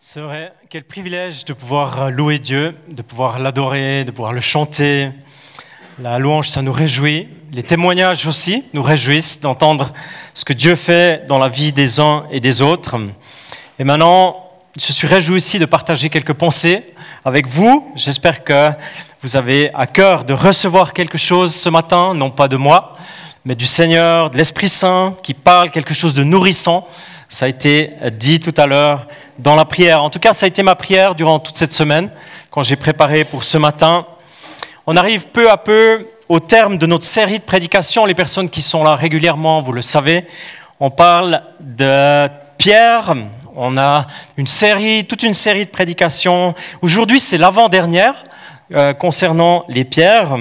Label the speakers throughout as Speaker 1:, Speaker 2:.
Speaker 1: C'est vrai, quel privilège de pouvoir louer Dieu, de pouvoir l'adorer, de pouvoir le chanter. La louange, ça nous réjouit. Les témoignages aussi nous réjouissent d'entendre ce que Dieu fait dans la vie des uns et des autres. Et maintenant, je suis réjoui aussi de partager quelques pensées avec vous. J'espère que vous avez à cœur de recevoir quelque chose ce matin, non pas de moi, mais du Seigneur, de l'Esprit Saint qui parle quelque chose de nourrissant. Ça a été dit tout à l'heure dans la prière. En tout cas, ça a été ma prière durant toute cette semaine, quand j'ai préparé pour ce matin. On arrive peu à peu au terme de notre série de prédications. Les personnes qui sont là régulièrement, vous le savez, on parle de Pierre. On a une série, toute une série de prédications. Aujourd'hui, c'est l'avant-dernière euh, concernant les pierres.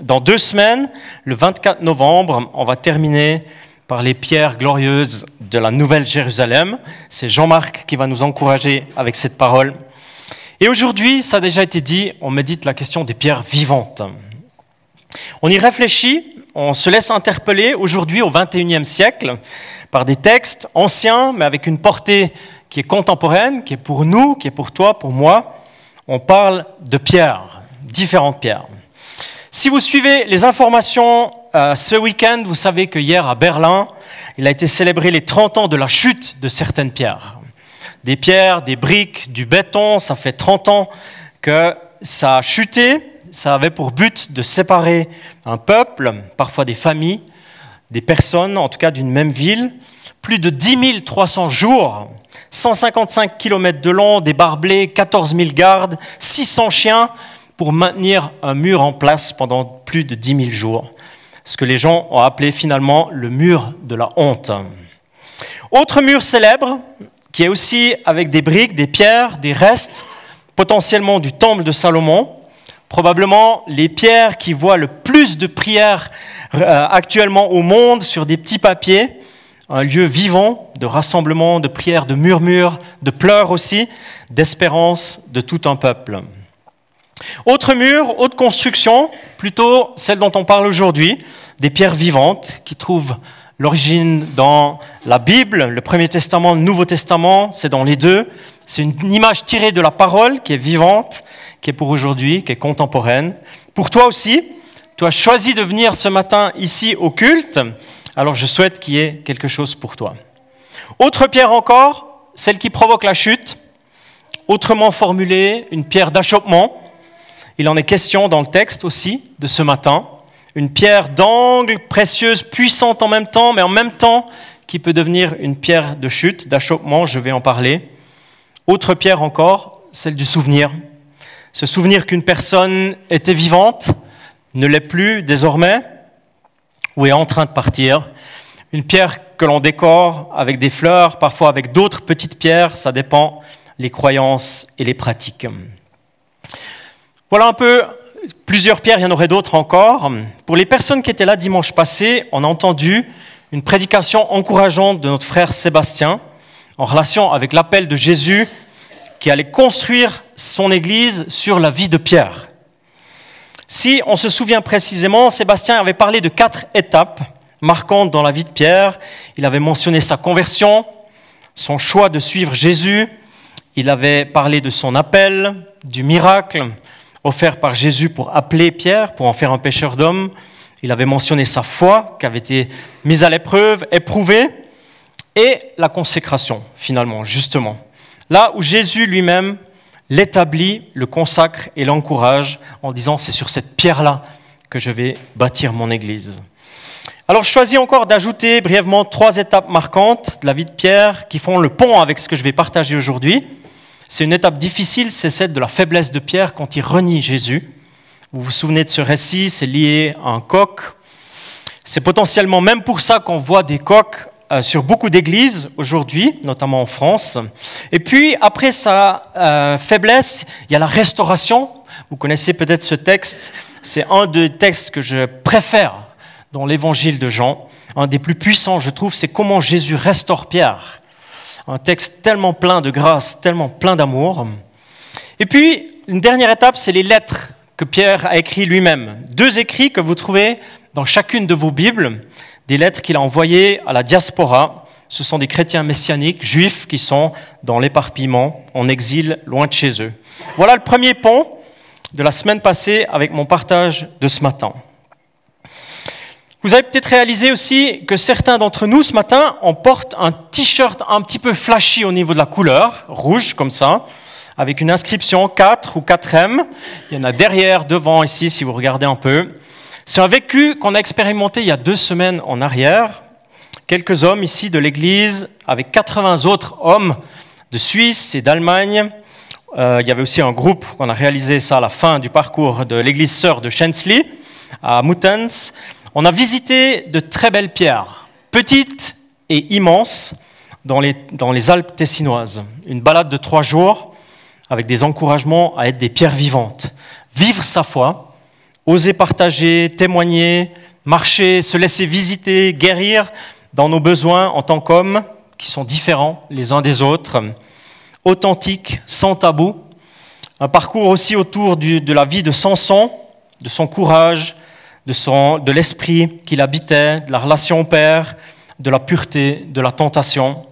Speaker 1: Dans deux semaines, le 24 novembre, on va terminer par les pierres glorieuses de la Nouvelle Jérusalem. C'est Jean-Marc qui va nous encourager avec cette parole. Et aujourd'hui, ça a déjà été dit, on médite la question des pierres vivantes. On y réfléchit, on se laisse interpeller aujourd'hui au XXIe siècle par des textes anciens, mais avec une portée qui est contemporaine, qui est pour nous, qui est pour toi, pour moi. On parle de pierres, différentes pierres. Si vous suivez les informations euh, ce week-end, vous savez que hier à Berlin, il a été célébré les 30 ans de la chute de certaines pierres. Des pierres, des briques, du béton, ça fait 30 ans que ça a chuté. Ça avait pour but de séparer un peuple, parfois des familles, des personnes, en tout cas d'une même ville. Plus de 10 300 jours, 155 km de long, des barbelés, 14 000 gardes, 600 chiens pour maintenir un mur en place pendant plus de 10 000 jours ce que les gens ont appelé finalement le mur de la honte. Autre mur célèbre, qui est aussi avec des briques, des pierres, des restes, potentiellement du temple de Salomon, probablement les pierres qui voient le plus de prières euh, actuellement au monde sur des petits papiers, un lieu vivant de rassemblement, de prières, de murmures, de pleurs aussi, d'espérance de tout un peuple. Autre mur, autre construction, plutôt celle dont on parle aujourd'hui, des pierres vivantes qui trouvent l'origine dans la Bible, le Premier Testament, le Nouveau Testament, c'est dans les deux. C'est une image tirée de la parole qui est vivante, qui est pour aujourd'hui, qui est contemporaine. Pour toi aussi, tu as choisi de venir ce matin ici au culte, alors je souhaite qu'il y ait quelque chose pour toi. Autre pierre encore, celle qui provoque la chute, autrement formulée, une pierre d'achoppement il en est question dans le texte aussi de ce matin. Une pierre d'angle, précieuse, puissante en même temps, mais en même temps qui peut devenir une pierre de chute, d'achoppement, je vais en parler. Autre pierre encore, celle du souvenir. Ce souvenir qu'une personne était vivante, ne l'est plus désormais, ou est en train de partir. Une pierre que l'on décore avec des fleurs, parfois avec d'autres petites pierres, ça dépend les croyances et les pratiques. Voilà un peu plusieurs pierres, il y en aurait d'autres encore. Pour les personnes qui étaient là dimanche passé, on a entendu une prédication encourageante de notre frère Sébastien en relation avec l'appel de Jésus qui allait construire son Église sur la vie de Pierre. Si on se souvient précisément, Sébastien avait parlé de quatre étapes marquantes dans la vie de Pierre. Il avait mentionné sa conversion, son choix de suivre Jésus, il avait parlé de son appel, du miracle, offert par Jésus pour appeler Pierre, pour en faire un pêcheur d'hommes. Il avait mentionné sa foi qui avait été mise à l'épreuve, éprouvée, et la consécration, finalement, justement. Là où Jésus lui-même l'établit, le consacre et l'encourage en disant c'est sur cette pierre-là que je vais bâtir mon Église. Alors je choisis encore d'ajouter brièvement trois étapes marquantes de la vie de Pierre qui font le pont avec ce que je vais partager aujourd'hui. C'est une étape difficile, c'est celle de la faiblesse de Pierre quand il renie Jésus. Vous vous souvenez de ce récit, c'est lié à un coq. C'est potentiellement même pour ça qu'on voit des coqs euh, sur beaucoup d'églises aujourd'hui, notamment en France. Et puis, après sa euh, faiblesse, il y a la restauration. Vous connaissez peut-être ce texte. C'est un des textes que je préfère dans l'évangile de Jean. Un des plus puissants, je trouve, c'est comment Jésus restaure Pierre un texte tellement plein de grâce, tellement plein d'amour. Et puis, une dernière étape, c'est les lettres que Pierre a écrites lui-même. Deux écrits que vous trouvez dans chacune de vos Bibles, des lettres qu'il a envoyées à la diaspora, ce sont des chrétiens messianiques, juifs, qui sont dans l'éparpillement, en exil, loin de chez eux. Voilà le premier pont de la semaine passée avec mon partage de ce matin. Vous avez peut-être réalisé aussi que certains d'entre nous ce matin, on porte un t-shirt un petit peu flashy au niveau de la couleur, rouge comme ça, avec une inscription 4 ou 4M. Il y en a derrière, devant, ici, si vous regardez un peu. C'est un vécu qu'on a expérimenté il y a deux semaines en arrière. Quelques hommes ici de l'Église, avec 80 autres hommes de Suisse et d'Allemagne. Euh, il y avait aussi un groupe qu'on a réalisé ça à la fin du parcours de l'Église sœur de Schensley, à Muttens. On a visité de très belles pierres, petites et immenses, dans les, Alpes tessinoises. Une balade de trois jours avec des encouragements à être des pierres vivantes. Vivre sa foi, oser partager, témoigner, marcher, se laisser visiter, guérir dans nos besoins en tant qu'hommes qui sont différents les uns des autres, authentiques, sans tabou. Un parcours aussi autour de la vie de Samson, de son courage, de, l'esprit qu'il habitait, de la relation au Père, de la pureté, de la tentation.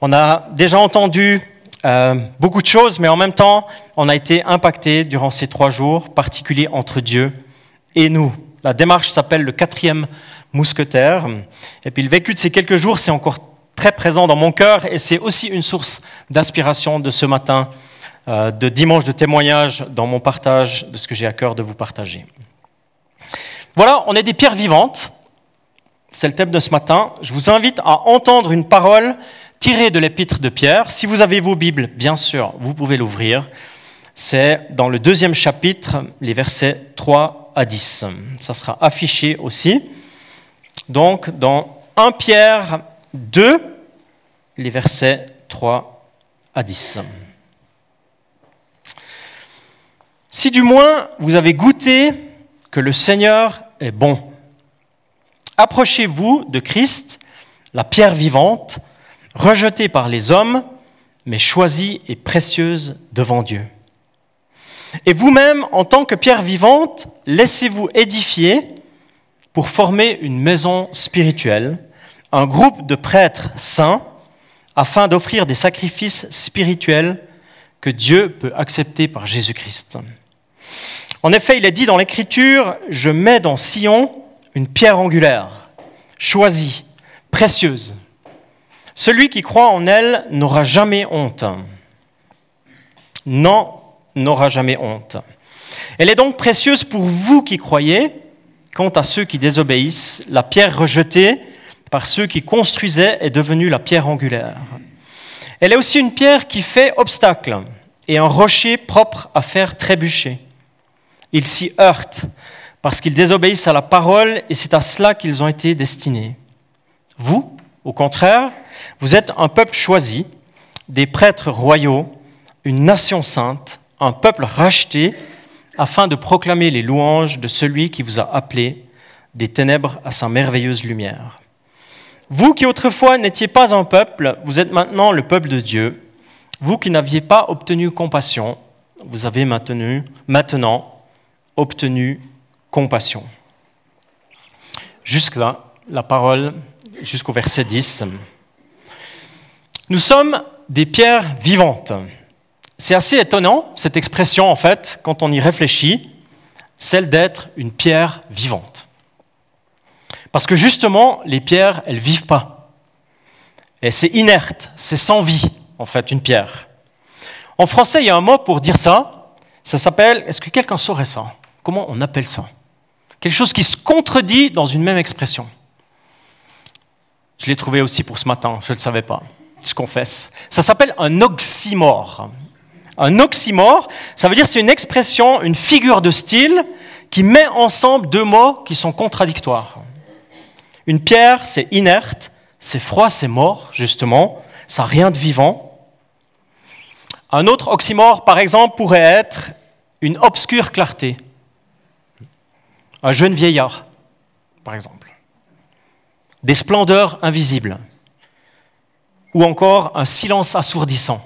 Speaker 1: On a déjà entendu euh, beaucoup de choses, mais en même temps, on a été impacté durant ces trois jours particuliers entre Dieu et nous. La démarche s'appelle le quatrième mousquetaire. Et puis le vécu de ces quelques jours, c'est encore très présent dans mon cœur et c'est aussi une source d'inspiration de ce matin, euh, de dimanche de témoignage dans mon partage de ce que j'ai à cœur de vous partager. Voilà, on est des pierres vivantes. C'est le thème de ce matin. Je vous invite à entendre une parole tirée de l'épître de Pierre. Si vous avez vos Bibles, bien sûr, vous pouvez l'ouvrir. C'est dans le deuxième chapitre, les versets 3 à 10. Ça sera affiché aussi. Donc, dans 1 Pierre 2, les versets 3 à 10. Si du moins vous avez goûté que le Seigneur est bon. Approchez-vous de Christ, la pierre vivante, rejetée par les hommes, mais choisie et précieuse devant Dieu. Et vous-même, en tant que pierre vivante, laissez-vous édifier pour former une maison spirituelle, un groupe de prêtres saints, afin d'offrir des sacrifices spirituels que Dieu peut accepter par Jésus-Christ. En effet, il est dit dans l'Écriture, je mets dans Sion une pierre angulaire, choisie, précieuse. Celui qui croit en elle n'aura jamais honte. Non, n'aura jamais honte. Elle est donc précieuse pour vous qui croyez, quant à ceux qui désobéissent, la pierre rejetée par ceux qui construisaient est devenue la pierre angulaire. Elle est aussi une pierre qui fait obstacle et un rocher propre à faire trébucher. Ils s'y heurtent parce qu'ils désobéissent à la parole et c'est à cela qu'ils ont été destinés. Vous, au contraire, vous êtes un peuple choisi, des prêtres royaux, une nation sainte, un peuple racheté, afin de proclamer les louanges de celui qui vous a appelé des ténèbres à sa merveilleuse lumière. Vous qui autrefois n'étiez pas un peuple, vous êtes maintenant le peuple de Dieu. Vous qui n'aviez pas obtenu compassion, vous avez maintenant obtenu compassion. Jusque-là, la parole, jusqu'au verset 10. Nous sommes des pierres vivantes. C'est assez étonnant, cette expression, en fait, quand on y réfléchit, celle d'être une pierre vivante. Parce que justement, les pierres, elles vivent pas. Et c'est inerte, c'est sans vie, en fait, une pierre. En français, il y a un mot pour dire ça. Ça s'appelle, est-ce que quelqu'un saurait ça? Comment on appelle ça? Quelque chose qui se contredit dans une même expression. Je l'ai trouvé aussi pour ce matin, je ne le savais pas, je confesse. Ça s'appelle un oxymore. Un oxymore, ça veut dire c'est une expression, une figure de style qui met ensemble deux mots qui sont contradictoires. Une pierre, c'est inerte, c'est froid, c'est mort, justement, ça n'a rien de vivant. Un autre oxymore, par exemple, pourrait être une obscure clarté un jeune vieillard, par exemple, des splendeurs invisibles, ou encore un silence assourdissant.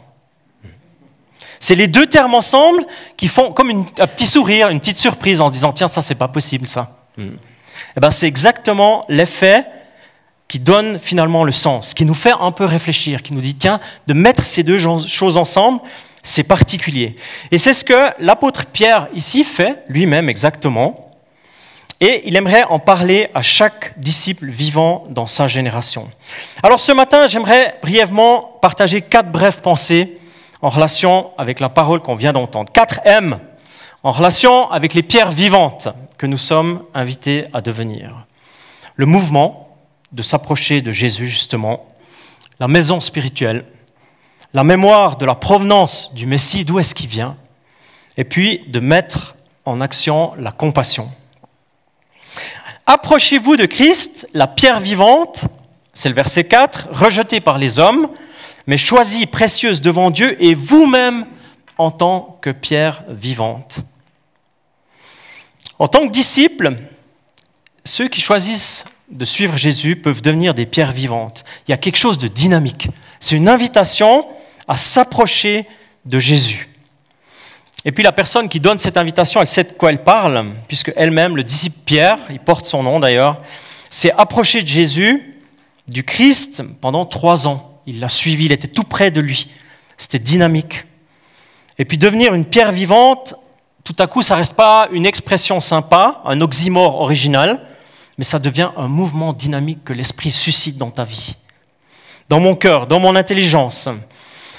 Speaker 1: C'est les deux termes ensemble qui font comme un petit sourire, une petite surprise en se disant tiens ça c'est pas possible ça. Eh ben, c'est exactement l'effet qui donne finalement le sens, qui nous fait un peu réfléchir, qui nous dit, tiens, de mettre ces deux choses ensemble, c'est particulier. Et c'est ce que l'apôtre Pierre ici fait lui-même exactement. Et il aimerait en parler à chaque disciple vivant dans sa génération. Alors ce matin, j'aimerais brièvement partager quatre brèves pensées en relation avec la parole qu'on vient d'entendre. Quatre M en relation avec les pierres vivantes que nous sommes invités à devenir. Le mouvement de s'approcher de Jésus, justement, la maison spirituelle, la mémoire de la provenance du Messie, d'où est-ce qu'il vient, et puis de mettre en action la compassion. Approchez-vous de Christ, la pierre vivante, c'est le verset 4, rejetée par les hommes, mais choisie précieuse devant Dieu et vous-même en tant que pierre vivante. En tant que disciples, ceux qui choisissent de suivre Jésus peuvent devenir des pierres vivantes. Il y a quelque chose de dynamique. C'est une invitation à s'approcher de Jésus. Et puis la personne qui donne cette invitation, elle sait de quoi elle parle, puisque elle-même, le disciple Pierre, il porte son nom d'ailleurs, s'est approché de Jésus, du Christ, pendant trois ans. Il l'a suivi, il était tout près de lui. C'était dynamique. Et puis devenir une pierre vivante, tout à coup, ça reste pas une expression sympa, un oxymore original, mais ça devient un mouvement dynamique que l'Esprit suscite dans ta vie, dans mon cœur, dans mon intelligence.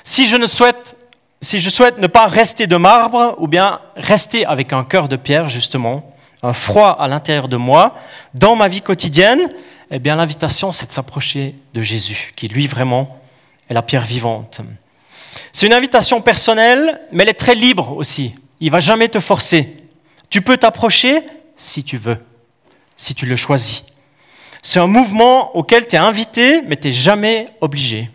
Speaker 1: Si je, ne souhaite, si je souhaite ne pas rester de marbre, ou bien rester avec un cœur de pierre, justement, un froid à l'intérieur de moi, dans ma vie quotidienne, eh bien l'invitation, c'est de s'approcher de Jésus, qui lui vraiment est la pierre vivante. C'est une invitation personnelle, mais elle est très libre aussi. Il va jamais te forcer. Tu peux t'approcher si tu veux, si tu le choisis. C'est un mouvement auquel tu es invité, mais tu n'es jamais obligé.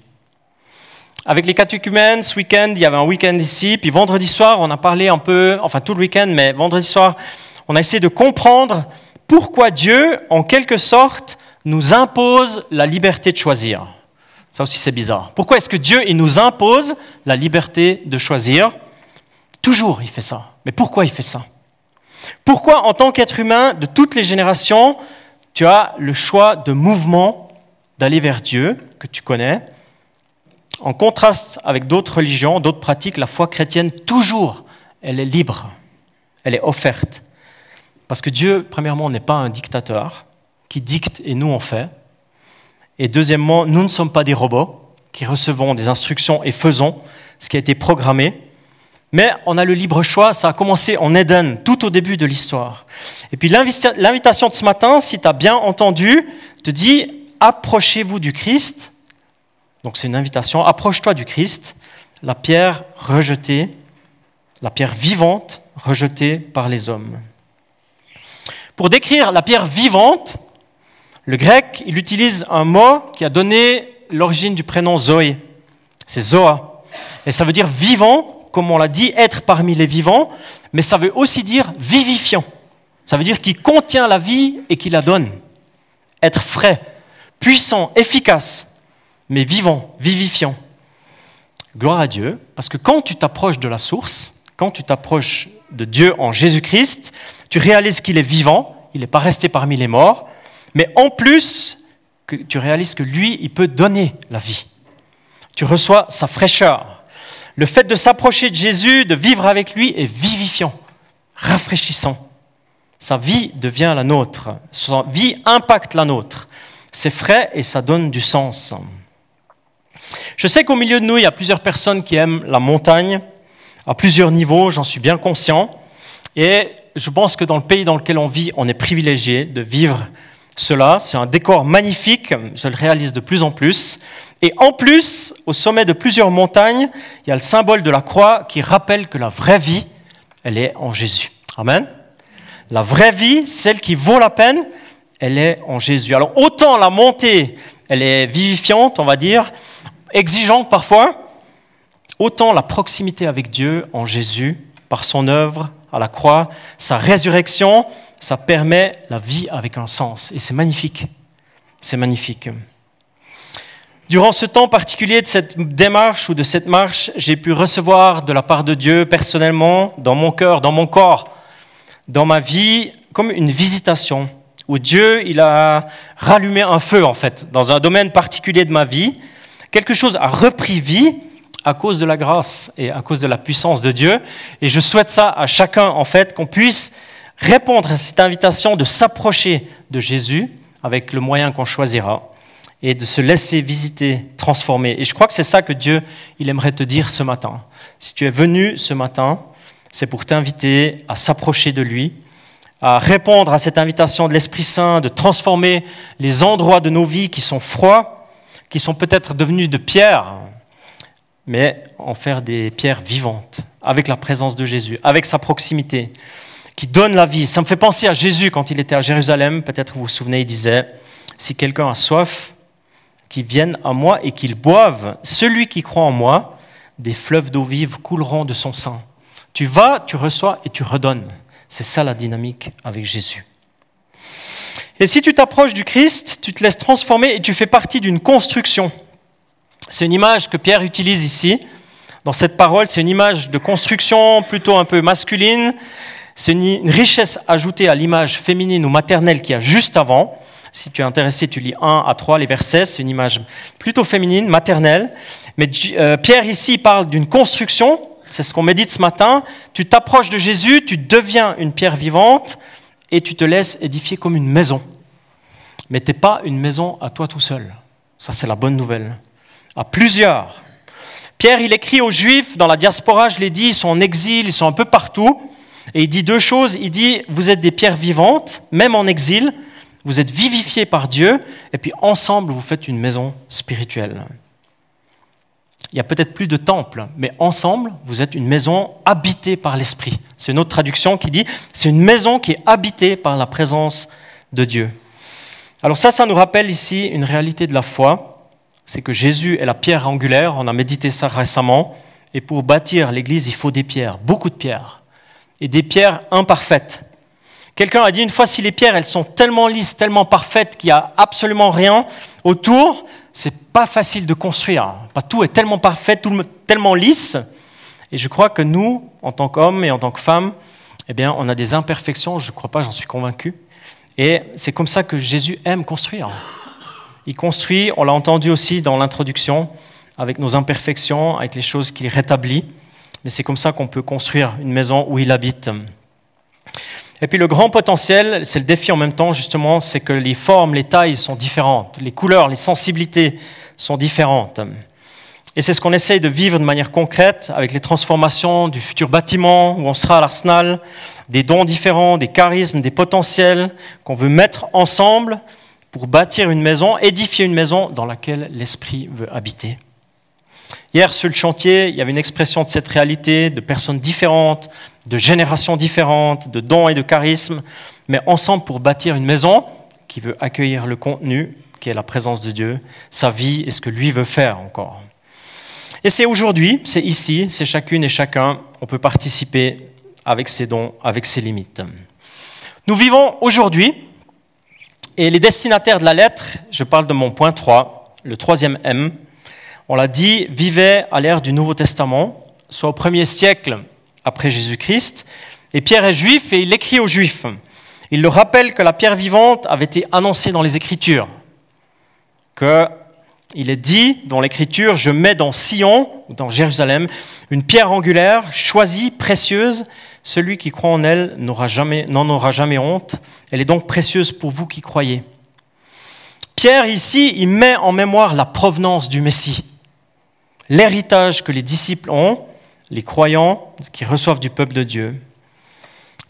Speaker 1: Avec les catéchumènes, ce week-end, il y avait un week-end ici, puis vendredi soir, on a parlé un peu, enfin tout le week-end, mais vendredi soir, on a essayé de comprendre pourquoi Dieu, en quelque sorte, nous impose la liberté de choisir. Ça aussi, c'est bizarre. Pourquoi est-ce que Dieu, il nous impose la liberté de choisir? Toujours, il fait ça. Mais pourquoi il fait ça? Pourquoi, en tant qu'être humain de toutes les générations, tu as le choix de mouvement d'aller vers Dieu, que tu connais En contraste avec d'autres religions, d'autres pratiques, la foi chrétienne, toujours, elle est libre, elle est offerte. Parce que Dieu, premièrement, n'est pas un dictateur qui dicte et nous on fait. Et deuxièmement, nous ne sommes pas des robots qui recevons des instructions et faisons ce qui a été programmé. Mais on a le libre choix, ça a commencé en Éden, tout au début de l'histoire. Et puis l'invitation de ce matin, si tu as bien entendu, te dit, approchez-vous du Christ. Donc c'est une invitation, approche-toi du Christ, la pierre rejetée, la pierre vivante rejetée par les hommes. Pour décrire la pierre vivante, le grec, il utilise un mot qui a donné l'origine du prénom Zoé. C'est Zoa. Et ça veut dire vivant comme on l'a dit, être parmi les vivants, mais ça veut aussi dire vivifiant. Ça veut dire qu'il contient la vie et qu'il la donne. Être frais, puissant, efficace, mais vivant, vivifiant. Gloire à Dieu, parce que quand tu t'approches de la source, quand tu t'approches de Dieu en Jésus-Christ, tu réalises qu'il est vivant, il n'est pas resté parmi les morts, mais en plus, tu réalises que lui, il peut donner la vie. Tu reçois sa fraîcheur, le fait de s'approcher de Jésus, de vivre avec lui est vivifiant, rafraîchissant. Sa vie devient la nôtre, sa vie impacte la nôtre. C'est frais et ça donne du sens. Je sais qu'au milieu de nous, il y a plusieurs personnes qui aiment la montagne, à plusieurs niveaux, j'en suis bien conscient. Et je pense que dans le pays dans lequel on vit, on est privilégié de vivre cela. C'est un décor magnifique, je le réalise de plus en plus. Et en plus, au sommet de plusieurs montagnes, il y a le symbole de la croix qui rappelle que la vraie vie, elle est en Jésus. Amen. La vraie vie, celle qui vaut la peine, elle est en Jésus. Alors autant la montée, elle est vivifiante, on va dire, exigeante parfois, autant la proximité avec Dieu en Jésus, par son œuvre à la croix, sa résurrection, ça permet la vie avec un sens. Et c'est magnifique. C'est magnifique. Durant ce temps particulier de cette démarche ou de cette marche, j'ai pu recevoir de la part de Dieu personnellement, dans mon cœur, dans mon corps, dans ma vie, comme une visitation où Dieu, il a rallumé un feu, en fait, dans un domaine particulier de ma vie. Quelque chose a repris vie à cause de la grâce et à cause de la puissance de Dieu. Et je souhaite ça à chacun, en fait, qu'on puisse répondre à cette invitation de s'approcher de Jésus avec le moyen qu'on choisira et de se laisser visiter, transformer. Et je crois que c'est ça que Dieu, il aimerait te dire ce matin. Si tu es venu ce matin, c'est pour t'inviter à s'approcher de lui, à répondre à cette invitation de l'Esprit Saint, de transformer les endroits de nos vies qui sont froids, qui sont peut-être devenus de pierre, mais en faire des pierres vivantes, avec la présence de Jésus, avec sa proximité, qui donne la vie. Ça me fait penser à Jésus quand il était à Jérusalem, peut-être vous vous souvenez, il disait, si quelqu'un a soif, qu'il vienne à moi et qu'il boive, celui qui croit en moi, des fleuves d'eau vive couleront de son sein. Tu vas, tu reçois et tu redonnes. C'est ça la dynamique avec Jésus. Et si tu t'approches du Christ, tu te laisses transformer et tu fais partie d'une construction. C'est une image que Pierre utilise ici. Dans cette parole, c'est une image de construction plutôt un peu masculine. C'est une richesse ajoutée à l'image féminine ou maternelle qu'il y a juste avant. Si tu es intéressé, tu lis 1 à 3, les versets, c'est une image plutôt féminine, maternelle. Mais euh, Pierre ici parle d'une construction c'est ce qu'on médite ce matin. Tu t'approches de Jésus, tu deviens une pierre vivante et tu te laisses édifier comme une maison. Mais tu n'es pas une maison à toi tout seul. Ça, c'est la bonne nouvelle. À plusieurs. Pierre, il écrit aux Juifs dans la diaspora, je l'ai dit, ils sont en exil, ils sont un peu partout. Et il dit deux choses. Il dit, vous êtes des pierres vivantes, même en exil. Vous êtes vivifiés par Dieu. Et puis ensemble, vous faites une maison spirituelle. Il y a peut-être plus de temples, mais ensemble, vous êtes une maison habitée par l'Esprit. C'est une autre traduction qui dit, c'est une maison qui est habitée par la présence de Dieu. Alors ça, ça nous rappelle ici une réalité de la foi, c'est que Jésus est la pierre angulaire, on a médité ça récemment, et pour bâtir l'Église, il faut des pierres, beaucoup de pierres, et des pierres imparfaites. Quelqu'un a dit une fois, si les pierres, elles sont tellement lisses, tellement parfaites qu'il n'y a absolument rien autour, c'est pas facile de construire. Tout est tellement parfait, tout, tellement lisse. Et je crois que nous, en tant qu'hommes et en tant que femmes, eh bien, on a des imperfections, je ne crois pas, j'en suis convaincu. Et c'est comme ça que Jésus aime construire. Il construit, on l'a entendu aussi dans l'introduction, avec nos imperfections, avec les choses qu'il rétablit. Mais c'est comme ça qu'on peut construire une maison où il habite. Et puis le grand potentiel, c'est le défi en même temps, justement, c'est que les formes, les tailles sont différentes, les couleurs, les sensibilités sont différentes. Et c'est ce qu'on essaye de vivre de manière concrète avec les transformations du futur bâtiment où on sera à l'Arsenal, des dons différents, des charismes, des potentiels qu'on veut mettre ensemble pour bâtir une maison, édifier une maison dans laquelle l'Esprit veut habiter. Hier, sur le chantier, il y avait une expression de cette réalité, de personnes différentes, de générations différentes, de dons et de charismes, mais ensemble pour bâtir une maison qui veut accueillir le contenu, qui est la présence de Dieu, sa vie et ce que lui veut faire encore. Et c'est aujourd'hui, c'est ici, c'est chacune et chacun, on peut participer avec ses dons, avec ses limites. Nous vivons aujourd'hui, et les destinataires de la lettre, je parle de mon point 3, le troisième M, on l'a dit, vivaient à l'ère du Nouveau Testament, soit au premier siècle après Jésus-Christ. Et Pierre est juif et il écrit aux Juifs. Il leur rappelle que la pierre vivante avait été annoncée dans les Écritures. Qu'il est dit dans l'Écriture, je mets dans Sion, ou dans Jérusalem, une pierre angulaire, choisie, précieuse. Celui qui croit en elle n'en aura jamais honte. Elle est donc précieuse pour vous qui croyez. Pierre, ici, il met en mémoire la provenance du Messie, l'héritage que les disciples ont, les croyants qui reçoivent du peuple de Dieu.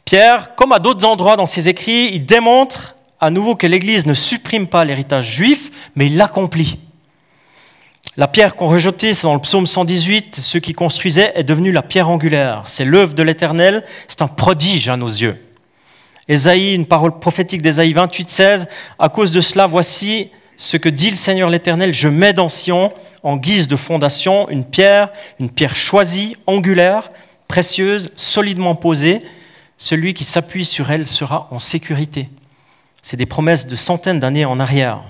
Speaker 1: Pierre, comme à d'autres endroits dans ses écrits, il démontre à nouveau que l'Église ne supprime pas l'héritage juif, mais il l'accomplit. La pierre qu'on rejetait, c'est dans le psaume 118, ceux qui construisaient est devenue la pierre angulaire. C'est l'œuvre de l'Éternel, c'est un prodige à nos yeux. Ésaïe, une parole prophétique d'Ésaïe 28, 16, à cause de cela, voici ce que dit le Seigneur l'Éternel, je mets dans Sion en guise de fondation une pierre, une pierre choisie, angulaire, précieuse, solidement posée. Celui qui s'appuie sur elle sera en sécurité. C'est des promesses de centaines d'années en arrière.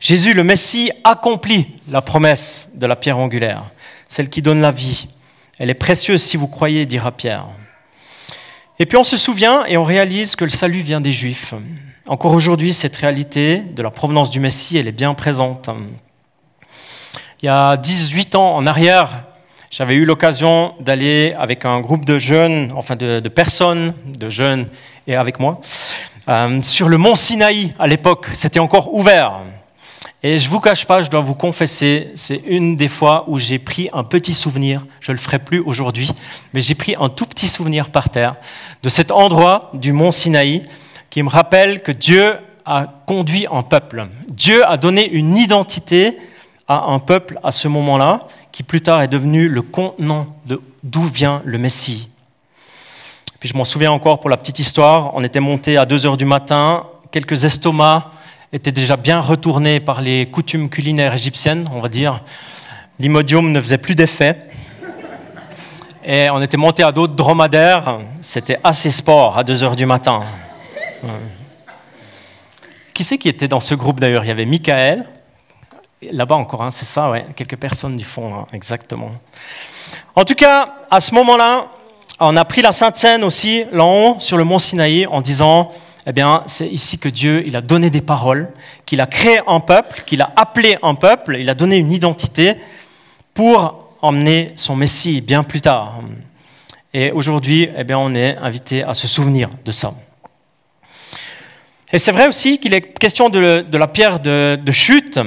Speaker 1: Jésus, le Messie, accomplit la promesse de la pierre angulaire, celle qui donne la vie. Elle est précieuse si vous croyez, dira Pierre. Et puis on se souvient et on réalise que le salut vient des Juifs. Encore aujourd'hui, cette réalité de la provenance du Messie, elle est bien présente. Il y a 18 ans en arrière, j'avais eu l'occasion d'aller avec un groupe de jeunes, enfin de, personnes, de jeunes et avec moi, euh, sur le mont Sinaï à l'époque. C'était encore ouvert. Et je vous cache pas, je dois vous confesser, c'est une des fois où j'ai pris un petit souvenir. Je le ferai plus aujourd'hui, mais j'ai pris un tout petit souvenir par terre de cet endroit du mont Sinaï qui me rappelle que Dieu a conduit un peuple. Dieu a donné une identité un peuple à ce moment-là, qui plus tard est devenu le contenant d'où vient le Messie. Puis je m'en souviens encore pour la petite histoire, on était monté à 2 heures du matin, quelques estomacs étaient déjà bien retournés par les coutumes culinaires égyptiennes, on va dire. L'imodium ne faisait plus d'effet. Et on était monté à d'autres dromadaires, c'était assez sport à 2 heures du matin. Qui c'est qui était dans ce groupe d'ailleurs? Il y avait Michael, Là-bas encore, hein, c'est ça, ouais, quelques personnes du fond, hein, exactement. En tout cas, à ce moment-là, on a pris la Sainte Seine aussi, là haut, sur le mont Sinaï, en disant, eh bien, c'est ici que Dieu, a donné des paroles, qu'il a créé un peuple, qu'il a appelé un peuple, il a donné une identité pour emmener son Messie bien plus tard. Et aujourd'hui, eh bien, on est invité à se souvenir de ça. Et c'est vrai aussi qu'il est question de, la pierre de chute.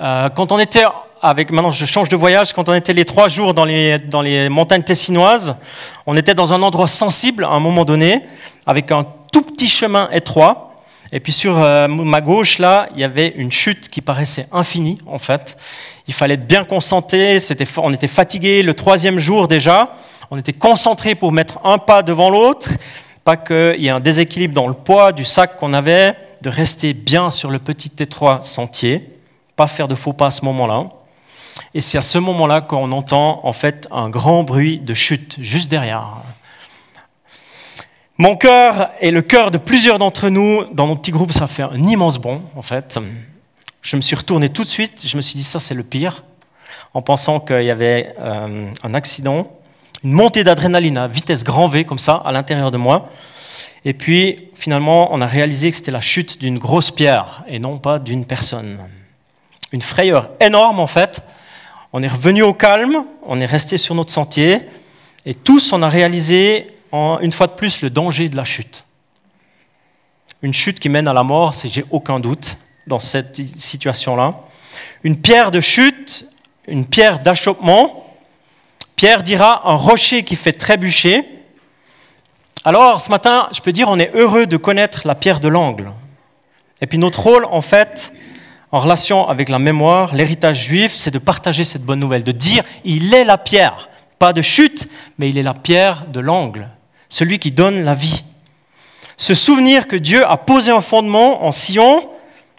Speaker 1: Euh, quand on était avec, maintenant je change de voyage, quand on était les trois jours dans les, dans les montagnes tessinoises, on était dans un endroit sensible à un moment donné, avec un tout petit chemin étroit. Et puis sur euh, ma gauche, là, il y avait une chute qui paraissait infinie, en fait. Il fallait être bien concentré, on était fatigué le troisième jour déjà. On était concentré pour mettre un pas devant l'autre, pas qu'il y ait un déséquilibre dans le poids du sac qu'on avait, de rester bien sur le petit étroit sentier pas faire de faux pas à ce moment-là. Et c'est à ce moment-là qu'on entend en fait un grand bruit de chute juste derrière. Mon cœur et le cœur de plusieurs d'entre nous, dans mon petit groupe, ça fait un immense bond en fait. Je me suis retourné tout de suite, je me suis dit ça c'est le pire, en pensant qu'il y avait euh, un accident, une montée d'adrénaline à vitesse grand V comme ça à l'intérieur de moi. Et puis finalement, on a réalisé que c'était la chute d'une grosse pierre et non pas d'une personne une frayeur énorme en fait. On est revenu au calme, on est resté sur notre sentier, et tous on a réalisé une fois de plus le danger de la chute. Une chute qui mène à la mort, c'est j'ai aucun doute dans cette situation-là. Une pierre de chute, une pierre d'achoppement. Pierre dira un rocher qui fait trébucher. Alors ce matin, je peux dire, on est heureux de connaître la pierre de l'angle. Et puis notre rôle, en fait, en relation avec la mémoire, l'héritage juif, c'est de partager cette bonne nouvelle, de dire il est la pierre, pas de chute, mais il est la pierre de l'angle, celui qui donne la vie. Se souvenir que Dieu a posé un fondement en Sion,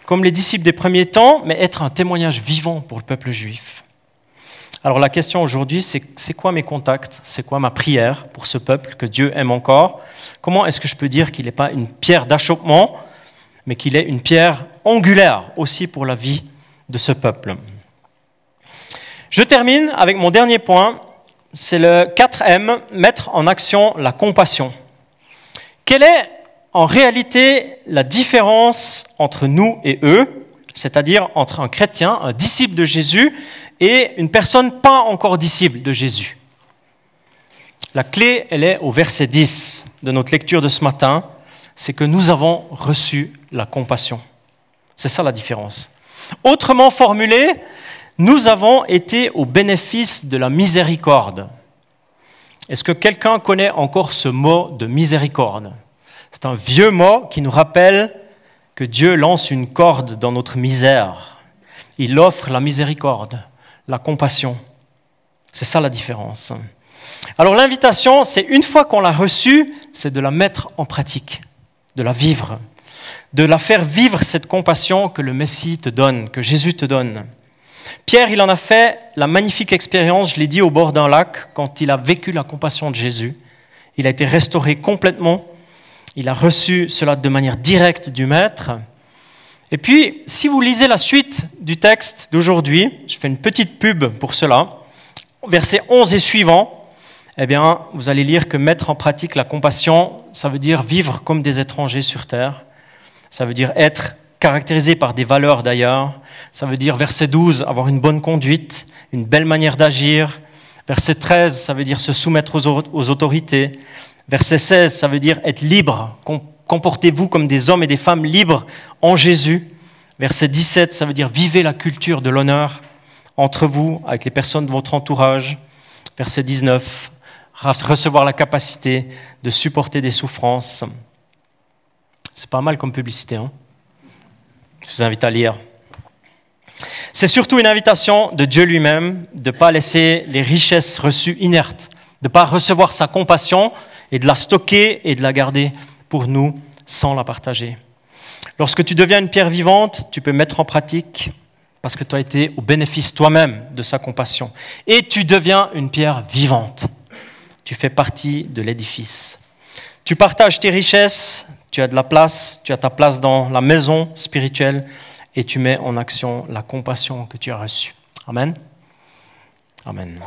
Speaker 1: comme les disciples des premiers temps, mais être un témoignage vivant pour le peuple juif. Alors la question aujourd'hui, c'est c'est quoi mes contacts? C'est quoi ma prière pour ce peuple que Dieu aime encore? Comment est-ce que je peux dire qu'il n'est pas une pierre d'achoppement, mais qu'il est une pierre angulaire aussi pour la vie de ce peuple. Je termine avec mon dernier point, c'est le 4M, mettre en action la compassion. Quelle est en réalité la différence entre nous et eux, c'est-à-dire entre un chrétien, un disciple de Jésus, et une personne pas encore disciple de Jésus? La clé, elle est au verset 10 de notre lecture de ce matin, c'est que nous avons reçu la compassion. C'est ça la différence. Autrement formulé, nous avons été au bénéfice de la miséricorde. Est-ce que quelqu'un connaît encore ce mot de miséricorde? C'est un vieux mot qui nous rappelle que Dieu lance une corde dans notre misère. Il offre la miséricorde, la compassion. C'est ça la différence. Alors l'invitation, c'est une fois qu'on l'a reçue, c'est de la mettre en pratique, de la vivre de la faire vivre cette compassion que le Messie te donne, que Jésus te donne. Pierre, il en a fait la magnifique expérience, je l'ai dit, au bord d'un lac, quand il a vécu la compassion de Jésus. Il a été restauré complètement. Il a reçu cela de manière directe du Maître. Et puis, si vous lisez la suite du texte d'aujourd'hui, je fais une petite pub pour cela, versets 11 et suivants, eh bien, vous allez lire que mettre en pratique la compassion, ça veut dire vivre comme des étrangers sur terre, Ça veut dire être caractérisé par des valeurs d'ailleurs. Ça veut dire, verset 12, avoir une bonne conduite, une belle manière d'agir. Verset 13, ça veut dire se soumettre aux autorités. Verset 16, ça veut dire être libre. Comportez-vous comme des hommes et des femmes libres en Jésus. Verset 17, ça veut dire vivez la culture de l'honneur entre vous, avec les personnes de votre entourage. Verset 19, recevoir la capacité de supporter des souffrances. C'est pas mal comme publicité. Hein Je vous invite à lire. C'est surtout une invitation de Dieu lui-même de ne pas laisser les richesses reçues inertes, de ne pas recevoir sa compassion et de la stocker et de la garder pour nous sans la partager. Lorsque tu deviens une pierre vivante, tu peux mettre en pratique parce que tu as été au bénéfice toi-même de sa compassion. Et tu deviens une pierre vivante. Tu fais partie de l'édifice. Tu partages tes richesses, tu as de la place, tu as ta place dans la maison spirituelle et tu mets en action la compassion que tu as reçue. Amen. Amen.